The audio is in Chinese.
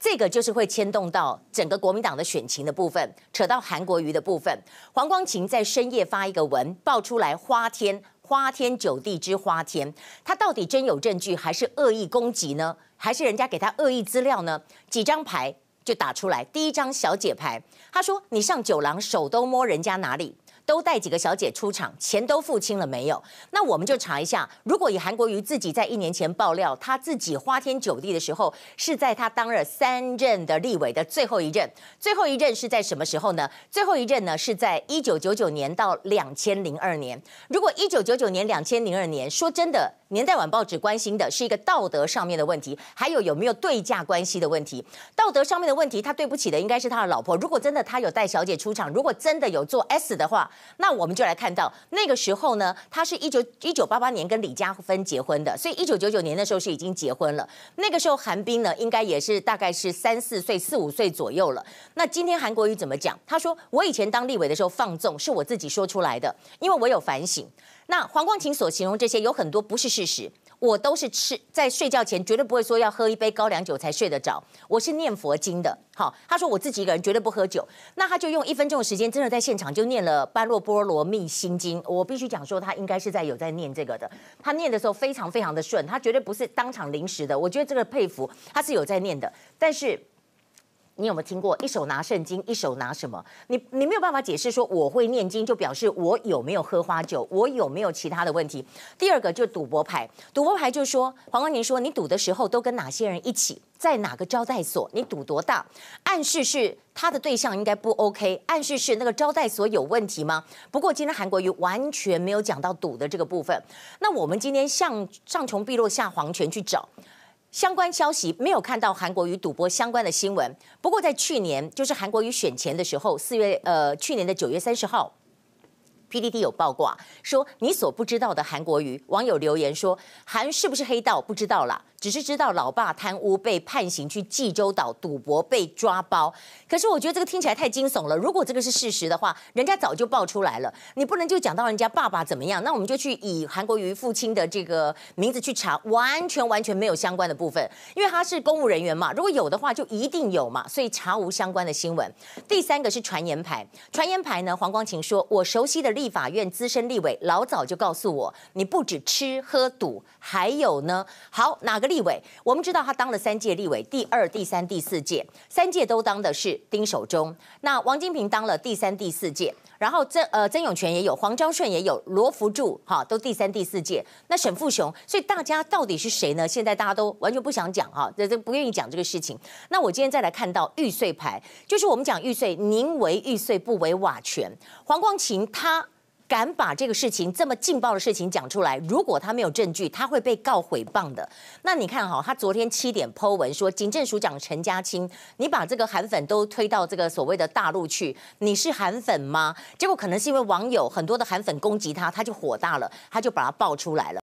这个就是会牵动到整个国民党的选情的部分，扯到韩国瑜的部分。黄光芹在深夜发一个文，爆出来花天花天酒地之花天，他到底真有证据，还是恶意攻击呢？还是人家给他恶意资料呢？几张牌就打出来，第一张小姐牌，他说你上酒廊手都摸人家哪里？都带几个小姐出场，钱都付清了没有？那我们就查一下，如果以韩国瑜自己在一年前爆料，他自己花天酒地的时候，是在他当了三任的立委的最后一任，最后一任是在什么时候呢？最后一任呢是在一九九九年到两千零二年。如果一九九九年、两千零二年，说真的，年代晚报只关心的是一个道德上面的问题，还有有没有对价关系的问题。道德上面的问题，他对不起的应该是他的老婆。如果真的他有带小姐出场，如果真的有做 S 的话。那我们就来看到那个时候呢，他是一九一九八八年跟李嘉芬结婚的，所以一九九九年的时候是已经结婚了。那个时候韩冰呢，应该也是大概是三四岁、四五岁左右了。那今天韩国瑜怎么讲？他说：“我以前当立委的时候放纵，是我自己说出来的，因为我有反省。”那黄光芹所形容这些有很多不是事实。我都是吃在睡觉前绝对不会说要喝一杯高粱酒才睡得着。我是念佛经的。好，他说我自己一个人绝对不喝酒。那他就用一分钟的时间，真的在现场就念了《般若波罗蜜心经》。我必须讲说，他应该是在有在念这个的。他念的时候非常非常的顺，他绝对不是当场临时的。我觉得这个佩服，他是有在念的。但是。你有没有听过一手拿圣经，一手拿什么？你你没有办法解释说我会念经就表示我有没有喝花酒，我有没有其他的问题？第二个就赌博牌，赌博牌就说黄光芹说你赌的时候都跟哪些人一起，在哪个招待所？你赌多大？暗示是他的对象应该不 OK，暗示是那个招待所有问题吗？不过今天韩国瑜完全没有讲到赌的这个部分。那我们今天上上穷碧落下黄泉去找。相关消息没有看到韩国与赌博相关的新闻。不过在去年，就是韩国与选前的时候，四月呃，去年的九月三十号。PDD 有报挂说，你所不知道的韩国瑜，网友留言说，韩是不是黑道不知道啦，只是知道老爸贪污被判刑去济州岛赌博被抓包。可是我觉得这个听起来太惊悚了。如果这个是事实的话，人家早就爆出来了。你不能就讲到人家爸爸怎么样，那我们就去以韩国瑜父亲的这个名字去查，完全完全没有相关的部分，因为他是公务人员嘛。如果有的话，就一定有嘛，所以查无相关的新闻。第三个是传言牌，传言牌呢，黄光芹说，我熟悉的。立法院资深立委老早就告诉我，你不止吃喝赌，还有呢。好，哪个立委？我们知道他当了三届立委，第二、第三、第四届，三届都当的是丁守中。那王金平当了第三、第四届，然后曾呃曾永权也有，黄昭顺也有，罗福柱哈都第三、第四届。那沈富雄，所以大家到底是谁呢？现在大家都完全不想讲哈，这这不愿意讲这个事情。那我今天再来看到玉碎牌，就是我们讲玉碎，宁为玉碎不为瓦全。黄光芹他。敢把这个事情这么劲爆的事情讲出来，如果他没有证据，他会被告诽谤的。那你看哈，他昨天七点 po 文说，警政署长陈家青，你把这个韩粉都推到这个所谓的大陆去，你是韩粉吗？结果可能是因为网友很多的韩粉攻击他，他就火大了，他就把他爆出来了。